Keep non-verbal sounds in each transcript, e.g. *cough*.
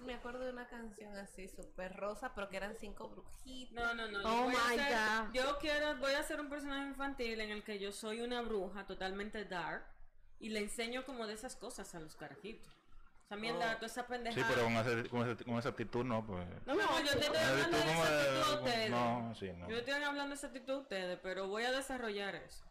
me, me acuerdo de una canción así súper rosa, pero que eran cinco brujitas. No, no, no. yo Oh my hacer- God. Yo quiero, voy a hacer un personaje infantil en el que yo soy una bruja totalmente dark y le enseño como de esas cosas a los carajitos. También da toda esa Sí, pendejada. pero con, esa- con, esa, con esa actitud no, pues. No, no, yo te estoy hablando de esa actitud a ustedes. No, sí, no. Yo estoy hablando de esa actitud a ustedes, pero voy a desarrollar eso.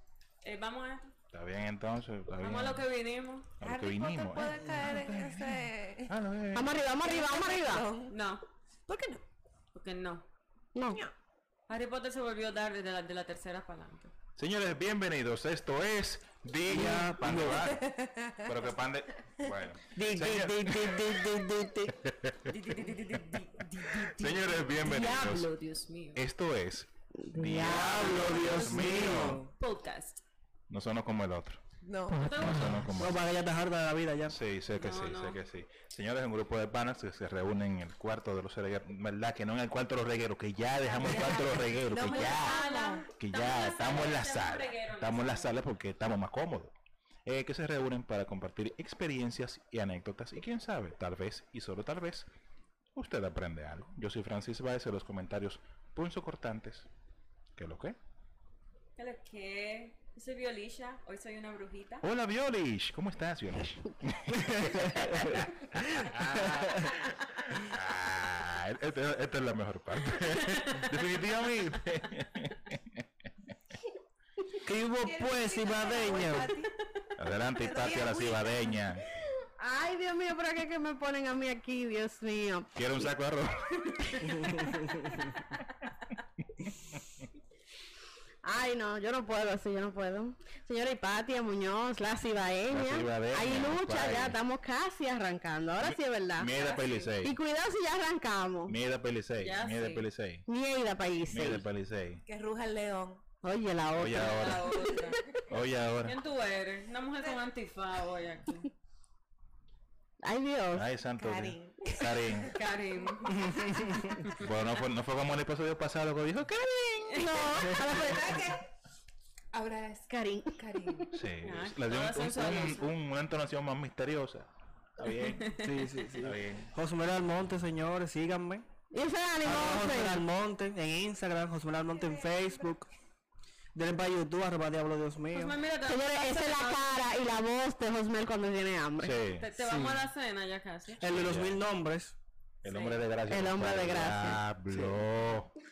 Eh, vamos a esto. Está bien entonces, está bien. Vamos a lo que vinimos. A lo que Harry Potter vinimos. puede eh. caer en ese... Ah, no, eh. Vamos arriba, vamos arriba, vamos arriba. No, ¿Por qué no? porque no. No. Harry Potter se volvió dar de la, de la tercera para adelante. Señores, bienvenidos. Esto es Día Pan de Bar. Pero que pan de. Bueno. Señores, bienvenidos. Diablo, Dios mío. Esto es Diablo, Dios mío. Podcast. No sonó como el otro. No. No sonó como No, para que ya te harta de la vida ya. Sí, sé que No, sí, no. sé que sí. Señores, un grupo de panas que se reúnen en el cuarto de los regueros. ¿Verdad? Que no en el cuarto de los regueros, que ya dejamos el cuarto de los regueros, que ya. Que ya estamos en la sala. Estamos en la sala porque estamos más cómodos. Eh, que se reúnen para compartir experiencias y anécdotas. Y quién sabe, tal vez y solo tal vez, usted aprende algo. Yo soy Francis Baez en los comentarios punzo cortantes. ¿Qué lo que? ¿Qué lo que? Soy Violisha, hoy soy una brujita. Hola Violish, ¿cómo estás Violish? *laughs* Ah, esta, esta es la mejor parte. *laughs* Definitivamente. ¿Qué hubo pues, Ibadeña? Adelante, Tatia la cibadeña. Ay, Dios mío, ¿para qué que me ponen a mí aquí, Dios mío? ¿Quiere un saco de arroz? *laughs* Ay, no, yo no puedo así, yo no puedo. Señora Hipatia Muñoz, la cibaeña. Hay lucha, ya estamos casi arrancando. Ahora sí es verdad. Mierda Pelicey. Y cuidado si ya arrancamos. Mierda Pelicey. Mierda sí. Pelicey. Mierda. Mierda Pelicey. Que ruja el león. Oye, la Oye otra. La ahora. Oye ahora. ¿Quién tú eres? Una mujer con antifaz hoy aquí. Ay, Dios. Ay, santo. Dios. Karin. Karin. *laughs* Karim. *laughs* Bueno, no fue, no fue como el episodio pasado que dijo Karin. *laughs* No. Ahora es Karin. Karim. Sí, Ah, le dio un- un- un- una entonación más misteriosa. Está bien. Sí, sí, sí. Está bien. José Almonte, señores, síganme. Y ese ánimo, Arroba José José. Almonte en Instagram, José Almonte en Facebook. Denle para YouTube, arroba Diablo Dios mío. Pues mira, te, Señores, esa es la cara y la voz de Josmel cuando tiene hambre. Sí. te, te vamos a la cena ya casi. El de los mil nombres. El hombre de gracia. El hombre de compadre. Diablo. *laughs*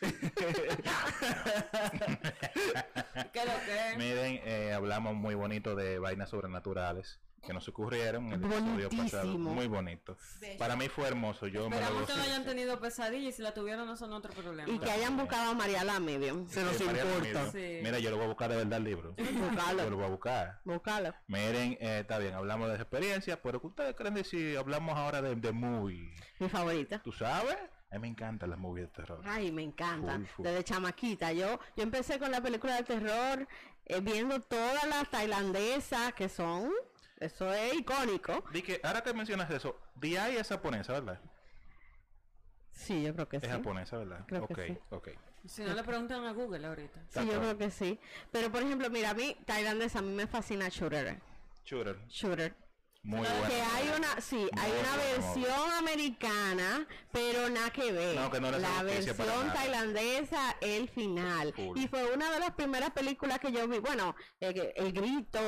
¿Qué lo que? Miren, eh, hablamos muy bonito de vainas sobrenaturales que nos ocurrieron en el episodio pasado. Muy bonito. Bello. Para mí fue hermoso. Yo me lo Esperamos que no hayan tenido pesadillas y si la tuvieron no son otro problema. Y que hayan buscado a Mariala Medium. Se nos Sí, María importa. Sí. Mira, yo lo voy a buscar de verdad el libro. Búscalo. Yo lo voy a buscar. Búscalo. Miren, eh, está bien, hablamos de experiencias, pero ¿qué ustedes creen de si hablamos ahora de, de movie? Mi favorita. ¿Tú sabes? A mí me encantan las movies de terror. Ay, me encanta. Full, full. Desde chamaquita. Yo, yo empecé con la película de terror eh, viendo todas las tailandesas que son. Eso es icónico. Di que ahora que mencionas eso, DI es japonesa, ¿verdad? Sí, yo creo que Es sí. japonesa, ¿verdad? Creo que ok, sí. ok. Si no le preguntan a Google ahorita. Sí, yo creo que sí. Pero por ejemplo, mira, a mí tailandesa a mí me fascina Shooter. Shooter. Shooter. Muy Que bueno. Que hay una, sí, hay una buena versión americana, pero nada que ver. No, que no la versión tailandesa, el final. Y fue una de las primeras películas que yo vi. Bueno, el, el grito,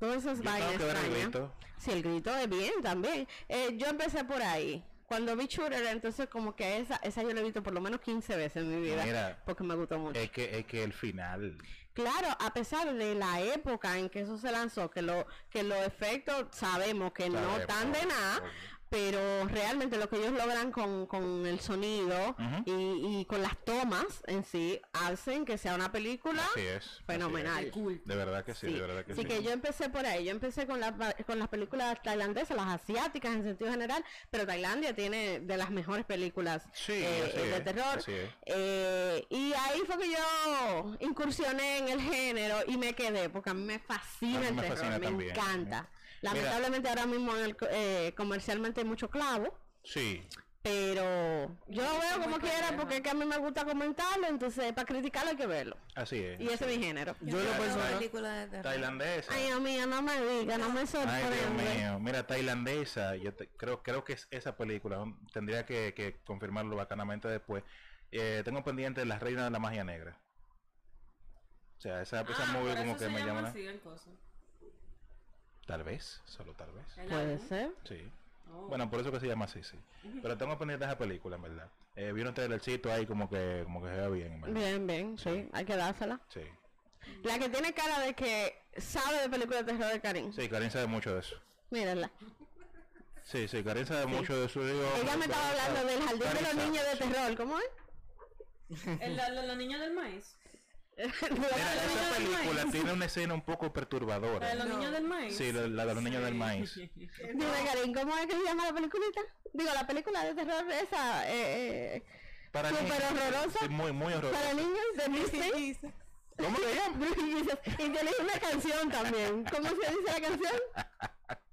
el extrañas. grito. Sí, el grito es bien también. Eh, yo empecé por ahí. Cuando vi Shooter, entonces como que esa, esa yo la he visto por lo menos 15 veces en mi vida. Mira, porque me gustó mucho. Es que, es que el final. Claro, a pesar de la época en que eso se lanzó, que lo que los efectos sabemos que no están de nada. Pero realmente lo que ellos logran con, con el sonido y, y con las tomas en sí hacen que sea una película Así es. así fenomenal. es. De verdad que sí, Sí, de verdad que Así sí. que yo empecé por ahí, yo empecé con, las con las películas tailandesas, las asiáticas en sentido general, pero Tailandia tiene de las mejores películas Sí, eh, así de es, terror. así es. Eh, y ahí fue que yo incursioné en el género y me quedé, porque a mí me fascina A mí el terror, fascina me también. encanta. Mira. Lamentablemente ahora mismo en el co- eh, comercialmente hay mucho clavo, Sí. Pero yo lo veo como quiera porque es que a mí me gusta comentarlo, entonces para criticarlo hay que verlo. Así es. Y ese es mi género. Yo en lo Una personal, película de. Tailandesa. Ay, Dios mío, no me diga, no me Ay, Dios sorprende. mío. Mira, tailandesa. Yo te- creo, creo que es esa película. Tendría que, que confirmarlo bacanamente después. Eh, tengo pendiente La Reina de la Magia Negra. O sea, esa, esa Ah, movie por como que me llama llama. así el coso. Tal vez, solo tal vez. Puede ser. Sí. Oh. Bueno, por eso que se llama así, sí. Pero tengo pendiente esa película, en verdad. Eh, vi un trailercito ahí como que, como que se ve bien, en verdad. Bien, bien, sí, hay que dársela. Sí. La que tiene cara de que sabe de películas de terror de Karim. Sí, Karin sabe mucho de eso. Mírenla. Sí, sí, Karin sabe mucho de eso. Digo, Ella me estaba hablando del jardín de Karin los sabe, niños de terror, ¿cómo es? El- la, la- la niña del maíz. *laughs* Mira, la esa película tiene una escena un poco La perturbadora. de los No. niños del maíz. Sí, la, la de los niños del maíz. *laughs* Dime, Karim, ¿cómo es que se llama la peliculita? Digo, la película de terror esa, eh, eh, Para Súper niños. horrorosa. Sí, muy, muy para horrorosa. niños de Disney. *laughs* ¿Cómo le llaman? Brujillas. Y tiene una canción también. ¿Cómo se dice la canción?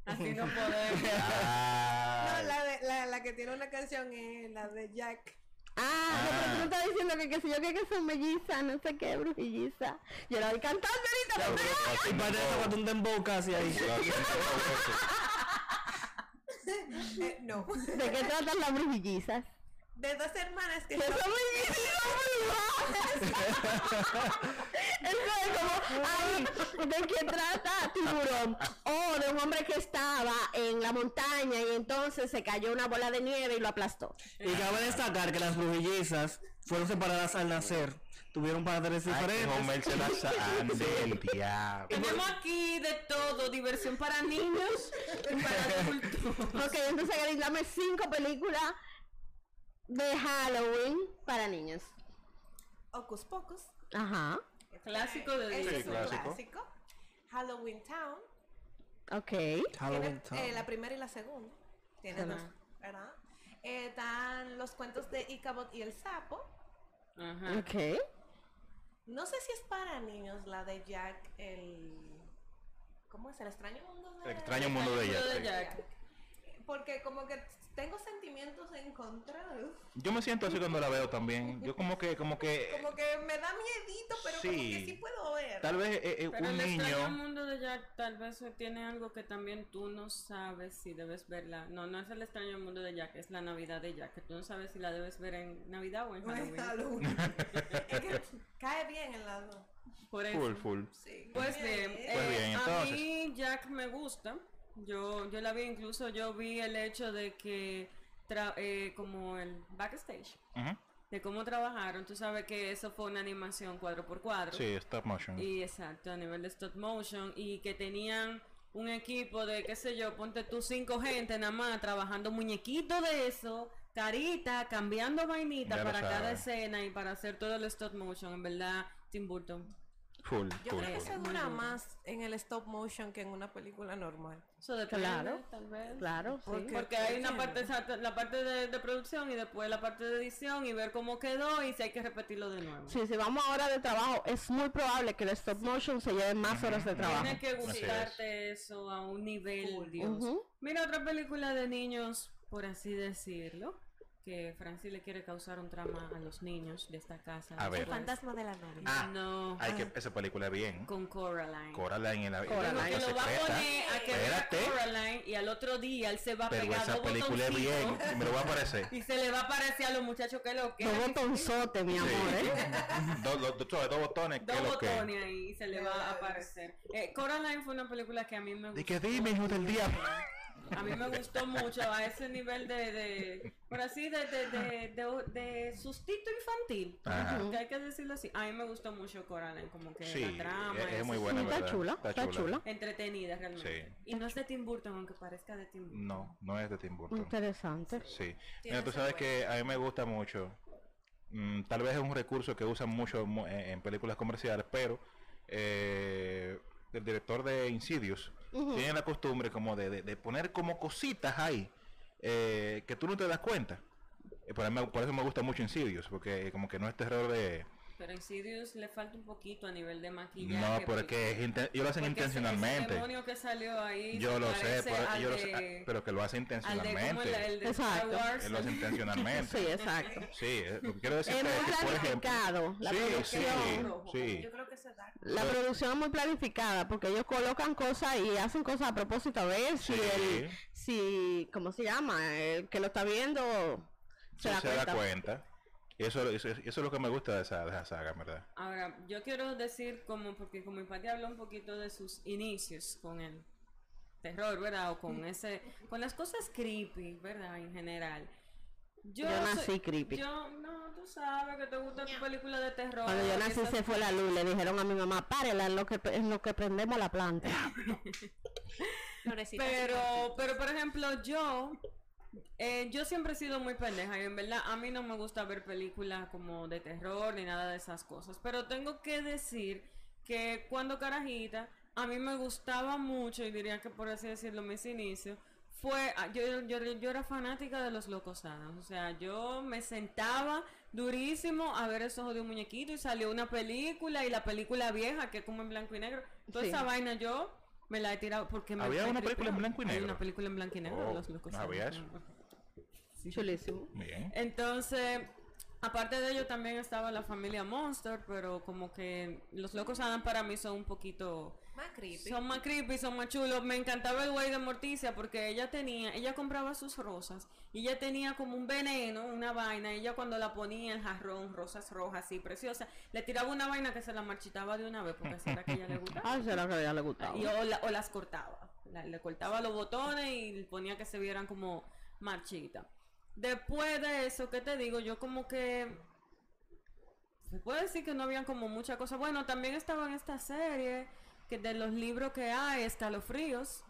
Así no podemos. No, Ah, la, de, la, la que tiene una canción es la de Jack. Ah, Ah. pero tú estás diciendo que, que si yo que, que son mellizas, no sé qué, brujilliza. Yo la voy cantando ahorita, pero- y para eso cuando un dembow casi ahí. Eh, no. ¿De qué tratan las brujillizas? De dos hermanas que Que son mellizas *laughs* *laughs* es como, ay, ¿de qué trata tiburón? O de un hombre que estaba en la montaña y entonces se cayó una bola de nieve y lo aplastó. Y cabe destacar que las brujillizas fueron separadas al nacer. Tuvieron padres diferentes. Homer se la *laughs* sande el diablo. Tenemos aquí de todo, diversión para niños y para adultos. Ok, entonces dame cinco películas de Halloween para niños. Hocus Pocus. Ajá, Clásico de Disney. es un clásico. clásico. Halloween Town. ok. Halloween eh, Town. la primera y la segunda. Tiene dos, ¿verdad? Eh, están los cuentos de Ichabod y el sapo. Ajá. Ok. No sé si es para niños la de Jack, el... ¿Cómo es? El extraño mundo de... El extraño mundo de Mundo Jack. Porque como que tengo sentimientos encontrados. Yo me siento así cuando la veo también. Yo como que, como que, *laughs* Como que me da miedito, pero como Sí. que sí puedo ver. tal vez eh, eh, Pero un el extraño niño. mundo de Jack tal vez tiene algo que también tú no sabes si debes verla. No, no es el extraño mundo de Jack, es la Navidad de Jack, que tú no sabes si la debes ver en Navidad o en No es Halloween. Halloween. *laughs* es que cae bien en las dos. Por eso. Full, full. Sí. Pues bien, Pues eh, bien, a mí Jack me gusta. Yo, yo la vi, incluso yo vi el hecho de que, tra- eh, como el backstage, de cómo trabajaron, tú sabes que eso fue una animación cuadro por cuadro. Sí, stop motion. Y exacto, a nivel de stop motion. Y que tenían un equipo de, qué sé yo, ponte tú cinco gente nada más trabajando muñequitos de eso, carita, cambiando vainita Ya para cada escena y para hacer todo el stop motion. En verdad, Tim Burton. Full, Yo full, creo que full. se dura más en el stop motion que en una película normal. Eso depende, Claro. tal vez. Claro, sí. Porque- Porque hay una parte, exacta- la parte de, de producción y después la parte de edición y ver cómo quedó y si hay que repetirlo de nuevo. Sí, si vamos a horas de trabajo, es muy probable que el stop motion se lleve más horas de trabajo. Tiene que es. gustarte eso a un nivel. Dios. Mira otra película de niños, por así decirlo, que Francis le quiere causar un trama a los niños de esta casa. A ver. El fantasma de la novia. Ah, No, Hay que esa película es bien. con Coraline. Coraline en la, en la Coraline. Porque Puerta lo va a poner a que vea. Coraline y al otro día él se va a Pero pegar esa dos película es bien. Me lo va a aparecer. *laughs* y se le va a parecer a los muchachos que lo que Dos botonzotes, mi amor, ¿eh? *laughs* dos, dos, dos, dos botones. ¿qué Dos botones ahí y se le va a aparecer. Eh, Coraline fue una película que a mí me gustó. Di que dime, hijo del diablo. *laughs* A mí me gustó mucho a ese nivel de, de por así, de, de, de, de, de sustito infantil. Ajá. Que hay que decirlo así. A mí me gustó mucho Coraline, como que Sí, la trama. es, es muy buena, Sí, está chula, está chula. Entretenida realmente. Sí. Y no es de Tim Burton, aunque parezca de Tim Burton. No, no es de Tim Burton. Interesante. Sí. Mira, tú sabes que a mí me gusta mucho. mm, tal vez es un recurso que usan mucho mu- en, en películas comerciales, pero eh, el director de Insidious tiene la costumbre como de, de- de poner como cositas ahí eh, que tú no te das cuenta. Eh, por eso me gusta mucho Insidious, porque como que no es terror de, Pero Insidious le falta un poquito a nivel de maquillaje. No, porque es inte- ellos lo hacen intencionalmente. demonio que salió ahí Yo lo sé, parece pero, yo lo sé, de- ah, pero que lo hace al de como el, intencionalmente. el de Star Exacto. Wars. Él lo hace intencionalmente. *laughs* Sí, exacto. Sí, eh, lo que quiero decir Es es muy que, por ejemplo, planificado. La sí, producción. Rojo, sí. Yo creo que se da. La producción es muy planificada porque ellos colocan cosas y hacen cosas a propósito a ver si Sí. el, si, ¿cómo se llama? El que lo está viendo se, sí, da, se cuenta. da cuenta. Y eso, eso, eso es lo que me gusta de esa, de esa saga, ¿verdad? Ahora, yo quiero decir como, porque como mi padre habló un poquito de sus inicios con el terror, ¿verdad? O con ese, con las cosas creepy, ¿verdad? En general. Yo, Yo nací soy- creepy. Yo, no, tú sabes que te gusta tu película de terror. Cuando yo nací se fue la luz, le dijeron a mi mamá, párela en lo que, en lo que prendemos la planta. *laughs* Pero, pero por ejemplo, yo, eh, yo siempre he sido muy pendeja y en verdad a mí no me gusta ver películas como de terror ni nada de esas cosas. Pero tengo que decir que cuando carajita, a mí me gustaba mucho y diría que por así decirlo mis inicios. Fue, ah, yo, yo, yo era fanática de los locos Adams, o sea, yo me sentaba durísimo a ver esos de un muñequito y salió una película y la película vieja que es como en blanco y negro, toda Sí. esa vaina yo me la he tirado porque me ¿Había una película en blanco y Hay negro? una película en blanco y negro de Oh, los locos no sabía eso. Chulísimo. Bien. Entonces, aparte de ello también estaba la familia Monster, pero como que los locos Adam para mí son un poquito Más creepy. son más creepy, son más chulos. Me encantaba el güey de Morticia porque ella tenía, ella compraba sus rosas y ella tenía como un veneno, una vaina. Ella cuando la ponía en jarrón, rosas rojas y preciosas, le tiraba una vaina que se la marchitaba de una vez porque así era que ella le gustaba. *laughs* Ah, será que a ella le gustaba. Y o, la- o las cortaba. La- le cortaba los botones y ponía que se vieran como marchitas. Después de eso, ¿qué te digo? Yo como que... Se puede decir que no habían como mucha cosa. Bueno, también estaba en esta serie que de los libros que hay, Escalofríos.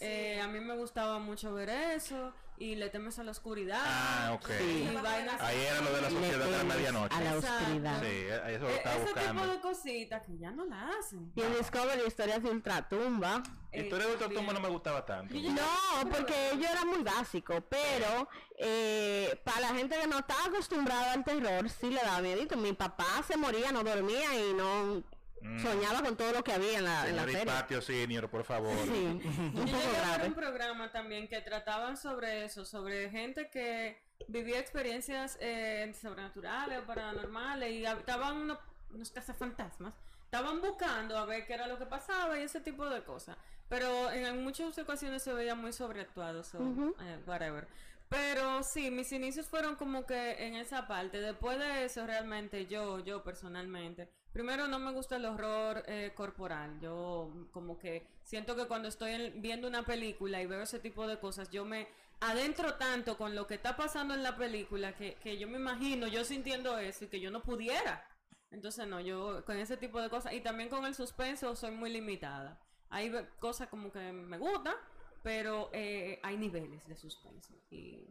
Eh, a mí me gustaba mucho ver eso. Y le temes a la oscuridad. Ah, ok. Y vainas Ahí era lo de la sociedad de la medianoche. a la oscuridad. Sí, eh, eso lo E- estaba ese buscando. tipo de cositas que ya no la hacen. Y en Discovery historias de ultratumba. Historia de Eh, Ultratumba no me gustaba tanto. No, porque ello era muy básico, pero eh, para la gente que no está acostumbrada al terror, sí le daba miedito. Mi papá se moría, no dormía y no Mm. soñaba con todo lo que había en la, en la Señor serie. Patio Senior, por favor. Sí, *laughs* un Yo poco ver grave. un programa también que trataban sobre eso, sobre gente que vivía experiencias eh, sobrenaturales o paranormales y estaban unos, unos cazafantasmas, estaban buscando a ver qué era lo que pasaba y ese tipo de cosas. Pero en, en muchas ocasiones se veía muy sobreactuado, so, eh, whatever. Pero sí, mis inicios fueron como que en esa parte. Después de eso, realmente yo, yo personalmente, primero no me gusta el horror eh, corporal. Yo como que siento que cuando estoy en- viendo una película y veo ese tipo de cosas, yo me adentro tanto con lo que está pasando en la película que, que yo me imagino yo sintiendo eso y que yo no pudiera. Entonces no, yo con ese tipo de cosas y también con el suspenso soy muy limitada. Hay cosas como que me gustan, pero eh, hay niveles de suspenso y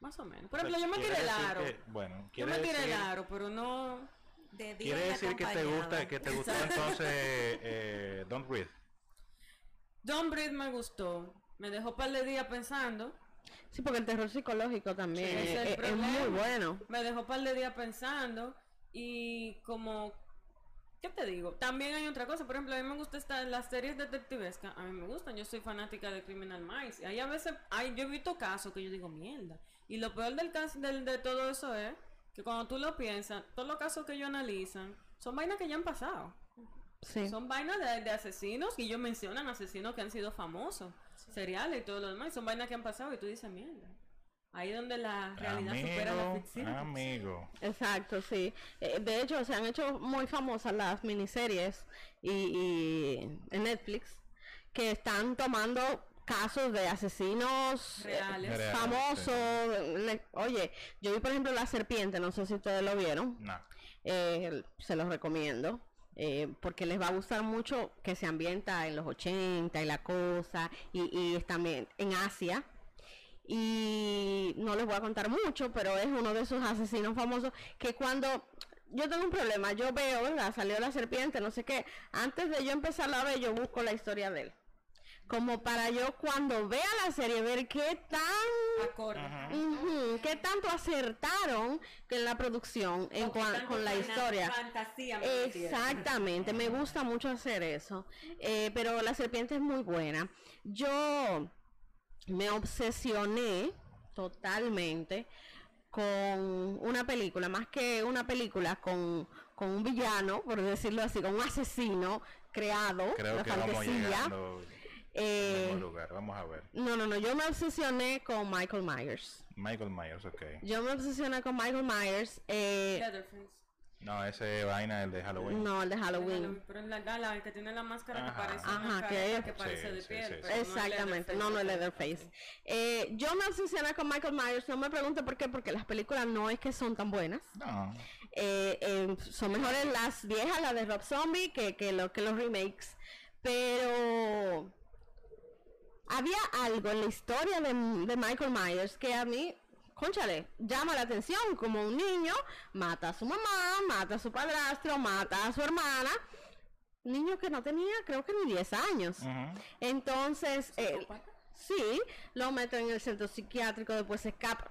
más o menos. Por ejemplo, yo me tiré el aro. que- bueno, Yo me tiré el decir- aro, pero no De día Quiere decir que te gusta, que te gustó entonces *laughs* eh, Don't Breathe. Don't Breathe me gustó. Me dejó un par de días pensando. Sí, porque el terror psicológico también es, es el es- muy bueno. Me dejó un par de días pensando. Y como. ¿Qué te digo? También hay otra cosa. Por ejemplo, a mí me gustan estas- las series detectivescas. A mí me gustan. Yo soy fanática de Criminal Minds. Y hay a veces. Hay, yo he visto casos que yo digo, mierda. Y lo peor del caso del, de todo eso es que cuando tú lo piensas, todos los casos que ellos analizan son vainas que ya han pasado. Sí. Son vainas de, de asesinos y ellos mencionan asesinos que han sido famosos, seriales y todo lo demás. y Son vainas que han pasado y tú dices, mierda. Ahí es donde la realidad supera la Amigo, ficción. amigo. Exacto, sí. Eh, de hecho, se han hecho muy famosas las miniseries y, y en Netflix que están tomando casos de asesinos eh, Reales. Reales, famosos. Le- Oye, yo vi por ejemplo La Serpiente, no sé si ustedes lo vieron. No. Eh, se los recomiendo. eh, porque les va a gustar mucho que se ambienta en los 80 y la cosa, y, y es también en Asia. Y no les voy a contar mucho, pero es uno de esos asesinos famosos que cuando yo tengo un problema, yo veo, ¿verdad? Salió la serpiente, no sé qué. Antes de yo empezar a ver, yo busco la historia de él. Como para yo cuando vea la serie ver qué tan en qué tanto acertaron con la producción, en cuan- con la historia. Fantasía me. Exactamente, me gusta mucho hacer eso. Eh, pero la serpiente es muy buena. Yo me obsesioné totalmente con una película, más que una película, con, con un villano, por decirlo así, con un asesino creado, Creo de que vamos fantasía. al Eh, mismo lugar. Vamos a ver. no, no, no, yo me obsesioné con Michael Myers. Michael Myers, ok. Yo me obsesioné con Michael Myers. Eh, Leatherface. No, ese vaina, el de Halloween. no, el de Halloween. Pero es la gala, el que tiene la máscara que parece Ajá, una que que parece Sí, de sí, piel. sí, pero sí. no es Exactamente, Leatherface, no, no es ok. Leatherface. Eh, yo me obsesioné con Michael Myers, no me pregunte por qué, porque las películas no es que son tan buenas. No. Eh, eh, son mejores las viejas, las de Rob Zombie, que, que, lo, que los remakes. Pero había algo en la historia de, de Michael Myers que a mí, conchale, llama la atención. Como un niño mata a su mamá, mata a su padrastro, mata a su hermana. Niño que no tenía, creo que ni 10 años. Entonces, eh, sí, lo meto en el centro psiquiátrico, después se escapa.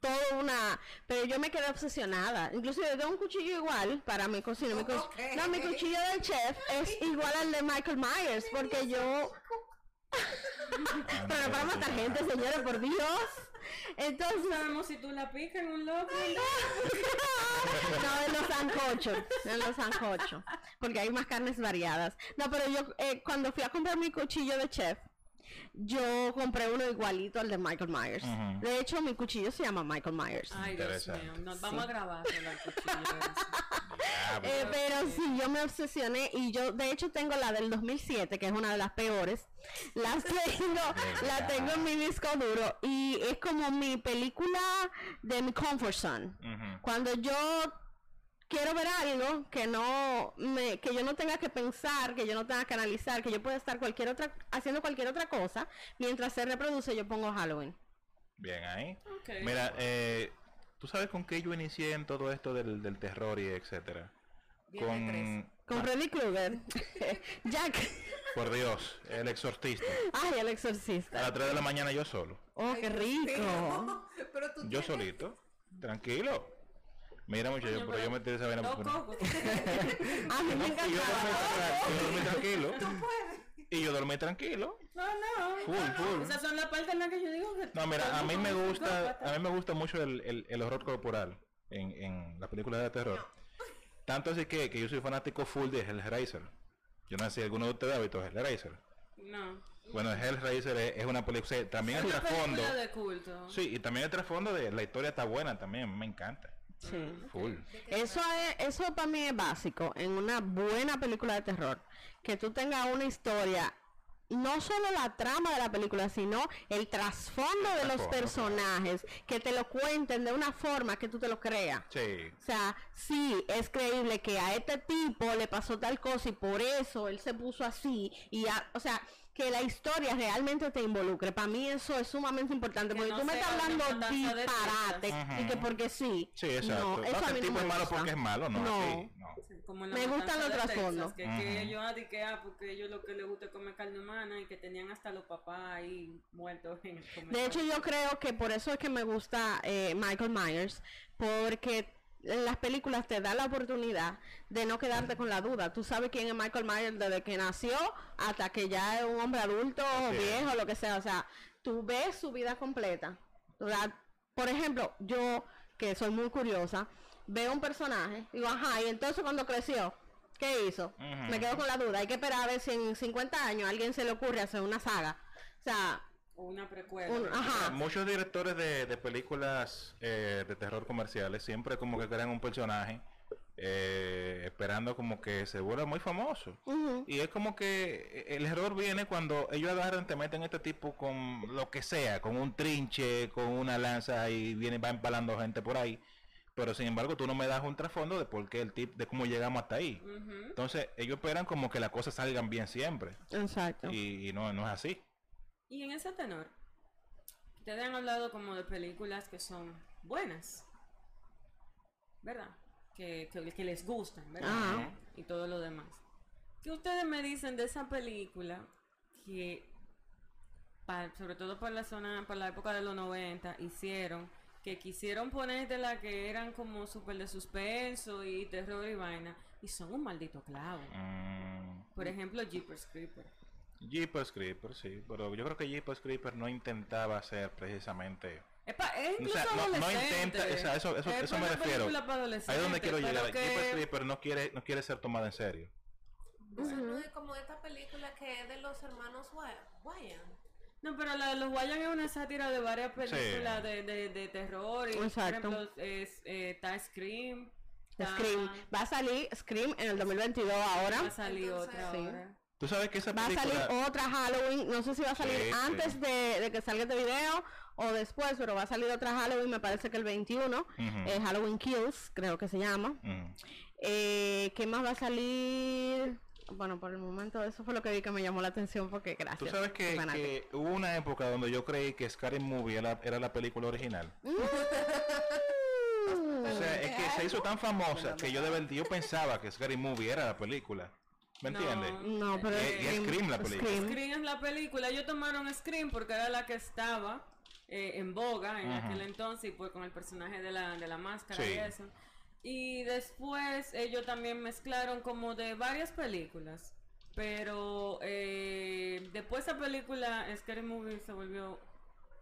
Todo una... Pero yo me quedé obsesionada. Incluso yo tengo un cuchillo igual para mi cocina. Mi. No, mi cuchillo del chef es igual al de Michael Myers, porque yo... Pero no para matar gente, señores, por Dios. Entonces... Sabemos si tú la picas en un loco. no, en los sancochos, en los sancochos, porque hay más carnes variadas. No, pero yo eh, cuando fui a comprar mi cuchillo de chef, yo compré uno igualito al de Michael Myers. De hecho, mi cuchillo se llama Michael Myers. Ay, Dios mío. Nos vamos a grabar el cuchillo. Diablo. Eh, pero sí, yo me obsesioné y yo, de hecho, tengo la del 2007, que es una de las peores. Las *laughs* tengo, la tengo en mi disco duro y es como mi película de mi comfort zone. Cuando yo quiero ver algo que no me, que yo no tenga que pensar, que yo no tenga que analizar, que yo pueda estar cualquier otra haciendo cualquier otra cosa, mientras se reproduce yo pongo Halloween. Bien ahí. Ok. Mira, eh, ¿tú sabes con qué yo inicié en todo esto del, del terror y etcétera? Viernes Con... Con Freddy Krueger. *laughs* Jack. Por Dios, el exorcista. Ay, el A exorcista. las 3 de la mañana yo solo. Oh, qué rico. *laughs* Pero tú Yo tienes- solito. Tranquilo. Mira muchacho, Coño, pero yo me tiré esa vaina por- cocos. *laughs* A mí me Y yo dormí, *laughs* tranquilo. Y yo dormí tranquilo. No, no. Full, full. Esas son las partes en las que yo digo que. No, mira, a mí me gusta, a mí me gusta mucho el, el, el horror corporal en, en las películas de terror. Tanto así que, que yo soy fanático full de Hellraiser. Yo no sé si alguno de ustedes ha visto Hellraiser. No. Bueno, Hellraiser es, es una película, también el Una trasfondo. de culto. Sí, y también el trasfondo de la historia está buena también, me encanta. Sí. Full. Eso es, eso para mí es básico en una buena película de terror, que tú tengas una historia, no solo la trama de la película, sino el trasfondo de los personajes, que te lo cuenten de una forma que tú te lo creas. Sí. O sea, sí, es creíble que a este tipo le pasó tal cosa y por eso él se puso así. Y a- o sea, que la historia realmente te involucre. Para mí eso es sumamente importante. Que porque no tú me estás hablando disparate y que porque sí. Sí, exacto. No, No, eso que a el mí no tipo me es malo gusta. porque es malo, no, No. así, no. Como en la Me gustan los trasfondos. Que, que Ujú. ellos ah, di que, ah, porque ellos lo que les gusta es comer carne humana y que tenían hasta los papás ahí muertos en el De hecho, yo creo que por eso es que me gusta eh, Michael Myers, porque en las películas te da la oportunidad de no quedarte con la duda. Tú sabes quién es Michael Myers desde que nació hasta que ya es un hombre adulto, es. viejo, lo que sea. O sea, tú ves su vida completa. O por ejemplo, yo, que soy muy curiosa, veo un personaje, digo, ajá, y entonces cuando creció, ¿qué hizo? Me quedo con la duda. Hay que esperar a ver si en 50 años a alguien se le ocurre hacer una saga. O sea, O una precuela. un- ajá. Muchos directores de, de películas eh, de terror comerciales siempre como que crean un personaje eh, esperando como que se vuelva muy famoso. Y es como que el error viene cuando ellos agarran, te meten este tipo con lo que sea, con un trinche, con una lanza y viene, va empalando gente por ahí. Pero sin embargo tú no me das un trasfondo de por qué el tip, de cómo llegamos hasta ahí. Entonces ellos esperan como que las cosas salgan bien siempre. Exacto. Y, y no, no es así. Y en ese tenor, ustedes han hablado como de películas que son buenas, ¿verdad? Que, que, que les gustan, ¿verdad? Ajá. Y todo lo demás. ¿Qué ustedes me dicen de esa película que pa- sobre todo para la zona, para la época de los 90, hicieron que quisieron poner de la que eran como súper de suspenso y terror y vaina, y son un maldito clavo. Mm, Por ejemplo, Jeepers Creeper. Jeepers Creepers, sí, pero yo creo que Jeepers Creepers no intentaba hacer precisamente... Es, pa- es O incluso sea, no, no adolescente. intenta, o sea, eso, eso, Es eso me refiero. Ahí es donde quiero llegar. que- Jeepers Creepers no quiere, no quiere ser tomada en serio. Esa no es como esta película que es de los hermanos Wy- Wyan. No, pero la de los Guayan es una sátira de varias películas de, de, de terror. Y, Exacto. Por ejemplo, es, eh, está Scream. está- Scream. Va a salir Scream en el 2022 ahora. Va a salir Entonces, otra sí. ahora. Tú sabes que esa Va a salir otra Halloween, no sé si va a salir Sí, antes sí. De, de que salga este video o después, pero va a salir otra Halloween, me parece que el 21, eh, Halloween Kills, creo que se llama. Mm. Eh, ¿Qué más va a salir? Bueno, por el momento eso fue lo que vi que me llamó la atención porque gracias. Tú sabes que, hubo una época donde yo creí que Scary Movie era, era la película original. *laughs* O sea, es que se hizo tan famosa que yo de verdad yo pensaba que Scary Movie era la película. ¿Me No. entiendes? No, pero Y- y es Scream la película. Scream. Scream es la película. Ellos tomaron Scream porque era la que estaba eh, en boga en Ajá. aquel entonces y pues con el personaje de la, de la máscara Sí. y eso. Y después ellos también mezclaron como de varias películas. Pero eh, después esa película, Scary Movie, se volvió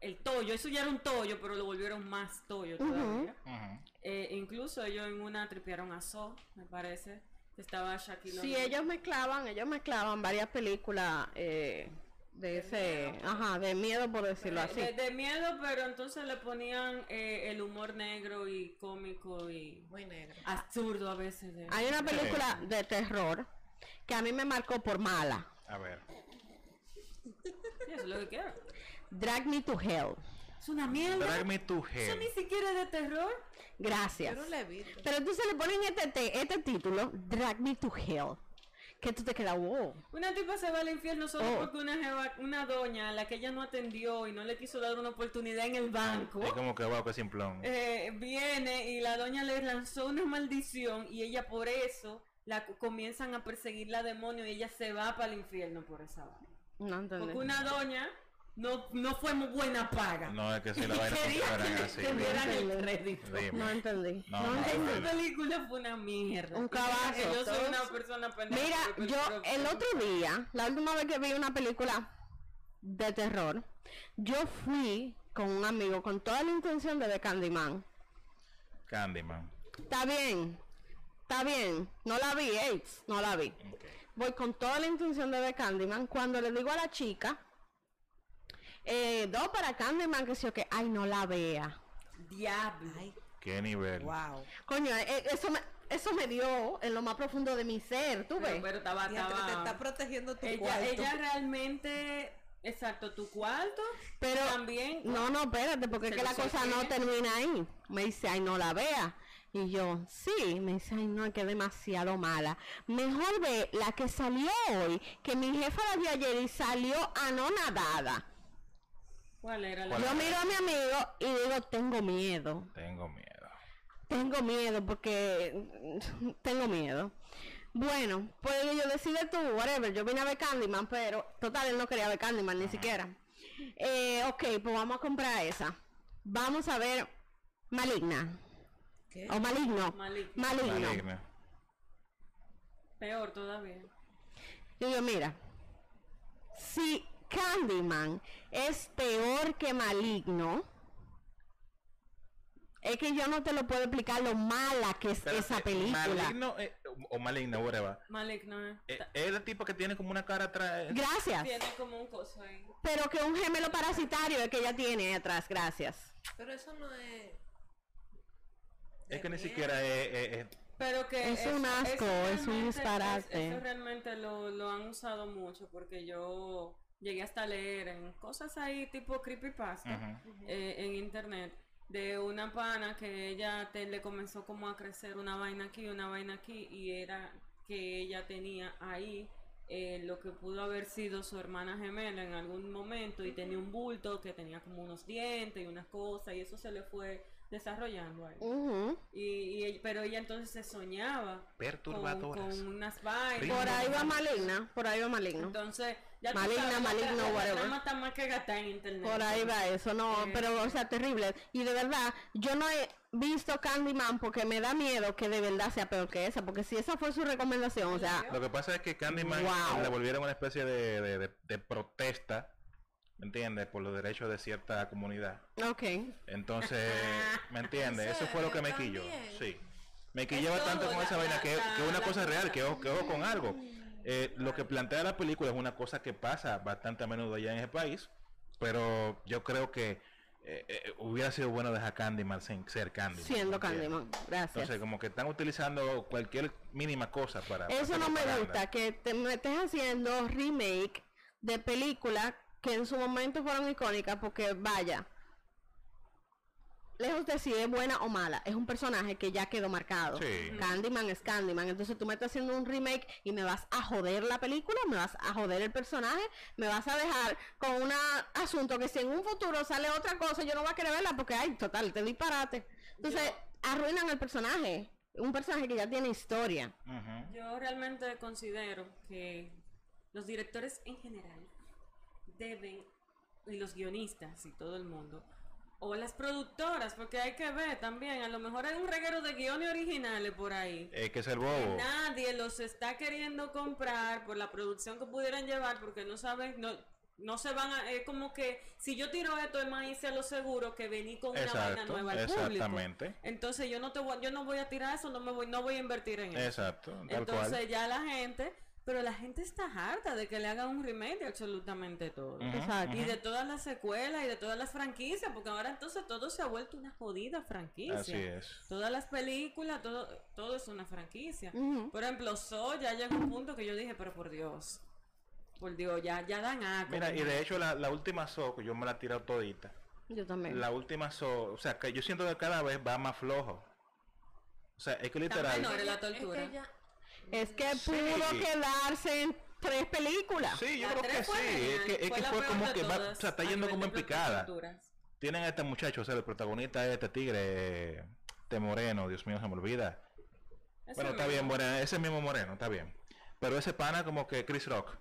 el toyo. Eso ya era un toyo, pero lo volvieron más toyo todavía. Ujú. Eh, incluso ellos en una tripearon a So, me parece. Estaba Shaquille Sí, ellos mezclaban, ellos mezclaban varias películas eh, de ese, ajá, de miedo por decirlo De- así. De, de miedo, pero entonces le ponían eh, el humor negro y cómico y Muy negro. absurdo a veces. de- Hay una película de terror que a mí me marcó por mala. A ver. Eso es lo que quiero. Drag Me to Hell. Es una mierda. Drag Me to Eso Hell. ni siquiera es de terror. Gracias. Yo no la he visto. Pero entonces le ponen este, te- este título, Drag Me to Hell. Que tú te quedas, wow. Una tipa se va al infierno solo Oh. porque una, jeva- una doña a la que ella no atendió y no le quiso dar una oportunidad en el banco. Es como que wow, que simplón. eh, viene y la doña le lanzó una maldición y ella por eso la co- comienzan a perseguir la demonio y ella se va para el infierno por esa vaina. No entendí. Porque una doña no, no fue muy buena paga. No, es que si la vaina *laughs* que así. dieran el crédito. No entendí. No, No, no, entendí. Esa película fue una mierda. Un que Yo soy una Entonces, persona pendeja. Mira, yo el otro día, la última vez que vi una película de terror, yo fui con un amigo con toda la intención de ver Candyman. Candyman. Está bien, está bien, no la vi, AIDS, no la vi. Voy con toda la intención de ver Candyman. Cuando le digo a la chica, eh, dos para Candyman, que sí o que, ay, no la vea. Diablo. Ay, ¿Qué nivel? wow. Coño, eh, eso me, eso me dio en lo más profundo de mi ser, ¿tú ves? Pero, pero estaba, te está protegiendo tu ella, cuarto. ella realmente, exacto, tu cuarto, Pero también. no, no, espérate, porque es que la cosa no termina ahí. Me dice, ay, no la vea. Y yo, sí, me dice, ay, no, es que es demasiado mala. Mejor ve la que salió hoy, que mi jefa la vio ayer y salió anonadada. ¿Cuál era la? ¿Cuál? Yo miro a mi amigo y digo, tengo miedo. Tengo miedo. Tengo miedo porque tengo miedo. Bueno, pues yo decide tú, whatever. Yo vine a ver Candyman, pero total, él no quería ver Candyman ni siquiera. Eh, ok, pues vamos a comprar esa. Vamos a ver Maligna. ¿Qué? O Maligno. Maligno. Maligno. Maligna. Peor todavía. Y yo, mira, si Candyman es peor que Maligno, es que yo no te lo puedo explicar lo mala que es Pero, esa eh, película. Maligno eh, o maligno, whatever. Maligno. eh. Eh, es el tipo que tiene como una cara atrás. Gracias. Tiene como un coso ahí. Pero que un gemelo parasitario es que ella tiene ahí atrás, gracias. Pero eso no es. Es que ni siquiera es, es- es- Pero que Es un asco, es un disparate. Eso realmente lo, lo han usado mucho porque yo llegué hasta a leer en cosas ahí tipo creepypasta eh, en internet de una pana que ella te, le comenzó como a crecer una vaina aquí, una vaina aquí y era que ella tenía ahí eh, lo que pudo haber sido su hermana gemela en algún momento y tenía un bulto que tenía como unos dientes y unas cosas y eso se le fue desarrollando ahí. Ujú. Y, pero ella entonces se soñaba con, Perturbadoras. con unas vainas. Por ahí va maligna, por ahí va maligno. Entonces, ya Maligna, sabes, la- maligno, la- la whatever. trama está más que gata en internet. Por ahí va eso, no, Eh. pero o sea, terrible. Y de verdad, yo no he visto Candyman porque me da miedo que de verdad sea peor que esa, porque si esa fue su recomendación, o sea, Lo que pasa es que Candyman Wow. le volvieron una especie de, de- de- de protesta, ¿me entiendes? Por los derechos de cierta comunidad. ok. Entonces, *laughs* ¿me entiendes? ¿En Eso fue lo que me quilló. Sí. Me quilló bastante con la- esa vaina, la- que, la- que es una la cosa real, que ojo, que ojo con algo. Eh, lo que plantea la película es una cosa que pasa bastante a menudo allá en ese país, pero yo creo que eh, eh, hubiera sido bueno dejar Candyman sin ser Candyman. Siendo. Candyman, gracias. Entonces, como que están utilizando cualquier mínima cosa para... Eso no me gusta, que te me estés haciendo remake de películas que en su momento fueron icónicas, porque vaya, lejos de si es buena o mala, es un personaje que ya quedó marcado. Sí. Candyman es Candyman, entonces tú me estás haciendo un remake y me vas a joder la película, me vas a joder el personaje, me vas a dejar con un asunto que si en un futuro sale otra cosa, yo no voy a querer verla porque, ay, total, te disparate. Entonces, arruinan el personaje, un personaje que ya tiene historia. Yo realmente considero que los directores en general deben, y los guionistas y todo el mundo, o las productoras, porque hay que ver también, a lo mejor hay un reguero de guiones originales por ahí. Eh, que es el bobo. Nadie los está queriendo comprar por la producción que pudieran llevar porque no saben, no, no se van a, es como que si yo tiro esto es más irse a lo seguro que venir con una vaina nueva al público. exactamente. Entonces yo no te voy, yo no voy a tirar eso, no me voy, no voy a invertir en eso. Exacto, Entonces cual. ya la gente, pero la gente está harta de que le hagan un remake de absolutamente todo. Exacto. Y de todas las secuelas y de todas las franquicias, porque ahora entonces todo se ha vuelto una jodida franquicia. Así es. Todas las películas, todo, todo es una franquicia. Por ejemplo, So ya llegó un punto que yo dije, pero por Dios. Por Dios, ya, ya dan asco. Mira, y de hecho la, la última so, que yo me la he tirado todita. Yo también. La última so, o sea, que yo siento que cada vez va más flojo. O sea, es que Está literal... menor la Es tortura. que ya- Es que Sí. pudo quedarse en tres películas. Sí, yo La creo que sí. Es que, es que fue como que va, o sea, está a yendo como en picada. Tienen a este muchacho, o sea, el protagonista es este tigre, este moreno, Dios mío, se me olvida. Ese Bueno, está bien, bueno, ese mismo moreno, está bien. Pero ese pana como que Chris Rock.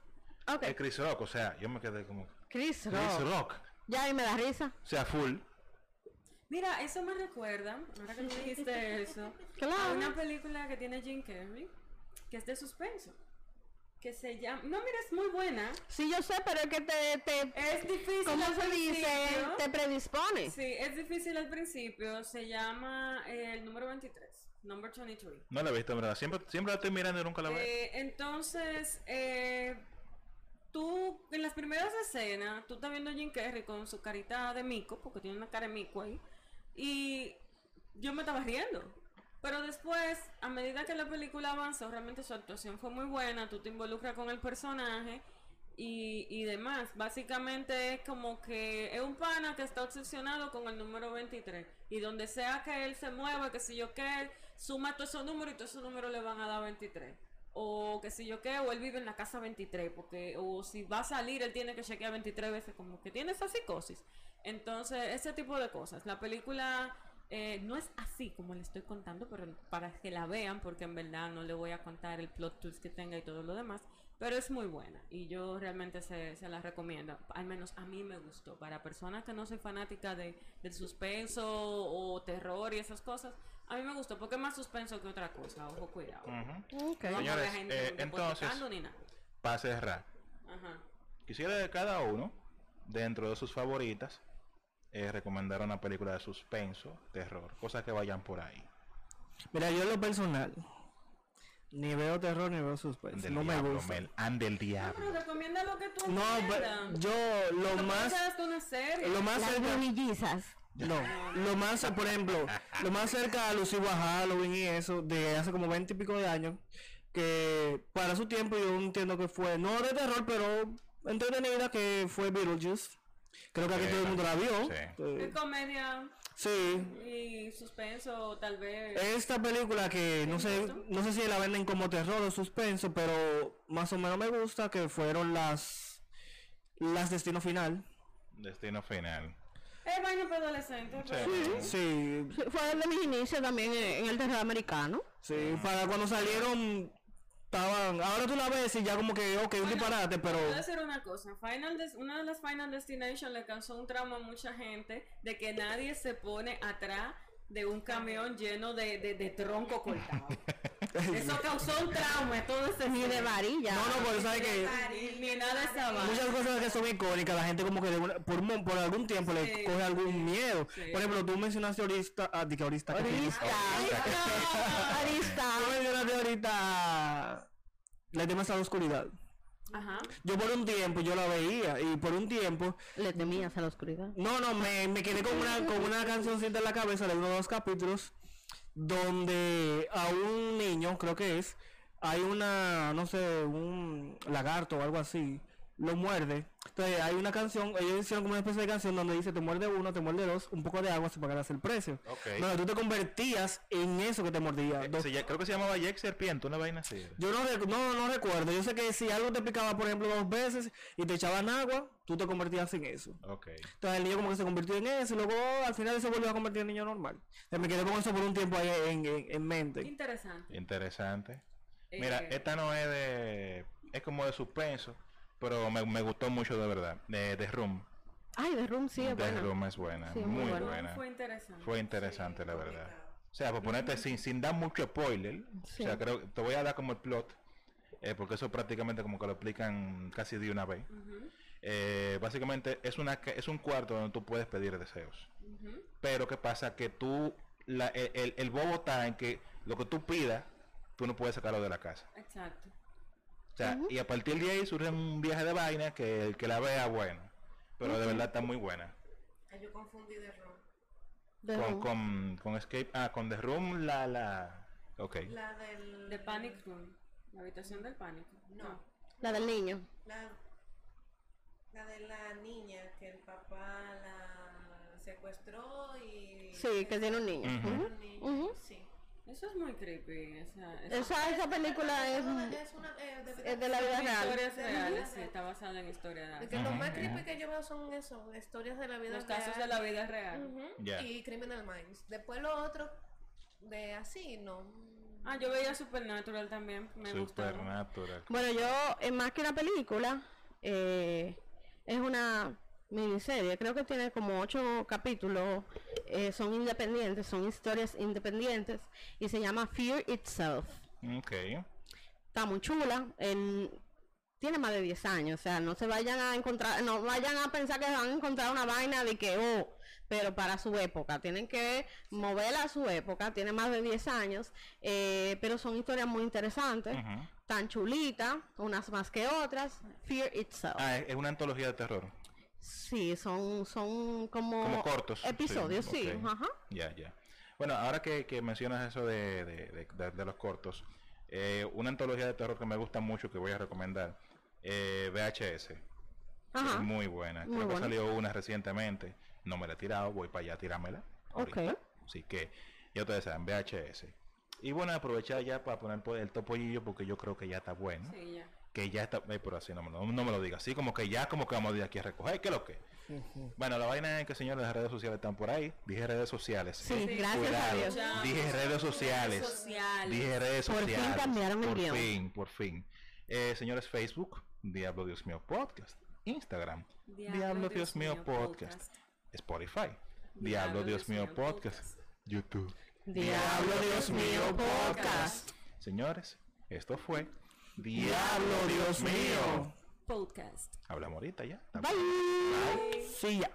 Ok. Es Chris Rock, o sea, yo me quedé como... Chris Chris Rock. Rock. Ya ahí me da risa. O sea, full. Mira, eso me recuerda, ahora que tú dijiste eso, *laughs* a Claro. una película que tiene Jim Carrey, que es de suspenso, que se llama... No, mira, es muy buena. Sí, yo sé, pero es que te, te Es difícil ¿cómo al se dice? Te predispone. Sí, es difícil al principio. Se llama eh, el número 23, number 23. No la he visto, verdad. Siempre, siempre la estoy mirando y nunca la veo. Eh, entonces, eh, tú en las primeras escenas, tú estás viendo a Jim Carrey con su carita de mico, porque tiene una cara de mico ahí, y yo me estaba riendo. Pero después, a medida que la película avanzó, realmente su actuación fue muy buena, tú te involucras con el personaje y, y demás. Básicamente es como que es un pana que está obsesionado con el número 23 y donde sea que él se mueva, que si yo que suma todos esos números y todos esos números le van a dar 23. O que si yo qué, o él vive en la casa 23, porque, o si va a salir, él tiene que chequear 23 veces, como que tiene esa psicosis. Entonces, ese tipo de cosas. La película eh, no es así como le estoy contando, pero para que la vean, porque en verdad no le voy a contar el plot twist que tenga y todo lo demás. Pero es muy buena y yo realmente se, se la recomiendo. Al menos a mí me gustó. Para personas que no soy fanática de, del suspenso o terror y esas cosas, a mí me gustó porque es más suspenso que otra cosa. Ojo, cuidado. No Señores, gente eh, despotricando entonces- ni nada. Para cerrar. Ajá. Quisiera de cada uno, dentro de sus favoritas, eh, recomendar una película de suspenso, terror, cosas que vayan por ahí. Mira, yo en lo personal, ni veo terror ni veo suspense. Del No me gusta. Mel, and del No, diablo. pero recomienda lo que tú No, pero yo lo Tú más, una serie. lo más Las cerca, brunillizas. no, lo más, por ejemplo, lo más cerca alusivo a Halloween y eso, de hace como 20 y pico de años, que para su tiempo yo entiendo que fue, no de terror, pero entretenida, que fue Beetlejuice. Creo que aquí Sí, todo el mundo la vio. sí. Eh, Es comedia. Sí. Y suspenso, tal vez. Esta película que no sé, no sé si la venden como terror o suspenso, pero más o menos me gusta que fueron las las Destino Final. Destino final. Es vaina para adolescentes. Sí. Sí, Sí, Fue de mis inicios también en, en el terror americano. sí, para cuando salieron estaban, ahora tú la ves y ya como que, ok, un disparate, pero Voy a decir una cosa. Final Des- una de las Final Destination le causó un trauma a mucha gente de que nadie se pone atrás de un camión lleno de, de, de tronco cortado. *laughs* Eso causó un trauma todo ese Ni de varilla. no, no, pero sabes que Ni, ni nada de esa muchas cosas que son icónicas, la gente como que de una- por, mo- por algún tiempo Sí. le coge algún miedo. Sí. Por ejemplo, tú mencionaste ahorita, ah, que ahorita, ¿qué Arista. Ahorita la tema de la oscuridad. Ajá. Yo por un tiempo yo la veía y por un tiempo Le temías a la oscuridad. no no me, me quedé con una con una cancioncita en la cabeza de uno de los capítulos donde a un niño creo que es hay una no sé un lagarto o algo así lo muerde entonces hay una canción ellos hicieron como una especie de canción donde dice te muerde uno te muerde dos un poco de agua si pagarás el precio Ok. donde tú te convertías en eso que te mordía Eh, se creo que se llamaba Jack Serpiente, una vaina así. yo no, no, no recuerdo. Yo sé que si algo te picaba, por ejemplo, dos veces y te echaban agua, tú te convertías en eso. Ok. Entonces el niño como que se convirtió en eso y luego al final se volvió a convertir en niño normal. Entonces, me quedé con eso por un tiempo ahí en, en, en mente. Interesante. Interesante. Eh, Mira, esta no es de... Es como de suspenso, pero me, me gustó mucho de verdad. De, de Room. Ay, de Room sí es The buena. Room es buena. Sí, muy buena. buena. Fue interesante. Fue interesante, la verdad. O sea, por ponerte sin, sin dar mucho spoiler, Sí. o sea, creo te voy a dar como el plot, eh, porque eso prácticamente como que lo explican casi de una vez. Eh, básicamente es una es un cuarto donde tú puedes pedir deseos. Pero qué pasa que tú la- el, el- el bobo está en que lo que tú pidas, tú no puedes sacarlo de la casa. Exacto. O sea, y a partir de ahí surge un viaje de vaina que el que la vea bueno. Pero de verdad está muy buena. Yo confundí. The Con, Room. con, con Escape, ah, con The Room la la ok. La del. The Panic Room. La habitación del pánico. No. La del niño. La, la de la niña que el papá la secuestró y. Sí, que tiene un niño. Un niño. Sí. Eso es muy creepy. Esa, esa- Esa, esa película es, Es una. eh, de, es de la vida real. historias reales, sí, está basada en historias de que reales. lo más creepy que yo veo son eso, historias de la vida Los casos real. de la vida real. Ujú. Ya. Y Criminal Minds. Después lo otro, de así, no. Ah, yo veía Supernatural también. Me gustaba. Supernatural. Bueno, yo, eh, más que una película, eh, es una miniserie. Creo que tiene como ocho capítulos. eh, son independientes, son historias independientes. Y se llama Fear Itself. Ok. Está muy chula. en- tiene más de 10 años. O sea, no se vayan a encontrar, no vayan a pensar que van a encontrar una vaina de que, oh, pero para su época. Tienen que moverla a su época. Tiene más de 10 años. eh, pero son historias muy interesantes. Tan chulitas, unas más que otras. Fear Itself. Ah, es una antología de terror. Sí, son, son como, Como cortos. episodios, sí. Ajá. Ya, ya. Bueno, ahora que, que mencionas eso de, de- de- de- de los cortos, eh, una antología de terror que me gusta mucho, que voy a recomendar, eh, VHS. Ajá. Es muy buena. Muy Creo que buena. salió una recientemente. No me la he tirado, voy para allá a tirármela. Ok. ahorita. Así que ya ustedes saben, VHS. Y bueno, aprovechar ya para poner pues, el topollillo porque yo creo que ya está bueno. Sí, ya. Que ya está, eh, pero así no me, lo, no me lo diga, así como que ya como que vamos de aquí a recoger, ¿qué es lo que? Bueno, la vaina es que señores, las redes sociales están por ahí. Dije redes sociales. Sí, gracias a Cuidado. Dios. Dije redes sociales. Redes sociales. Dije redes Por fin sociales. cambiaron el Por guion. fin, por fin. Eh, señores, Facebook, Diablo Dios mío podcast. Instagram, Diablo, Dios, mío podcast. Spotify, Diablo, Dios, mío podcast. YouTube. Diablo Dios mío podcast. Señores, esto fue Diablo, Dios mío. Podcast. Hablamos ahorita ya. Bye. Sí, ya.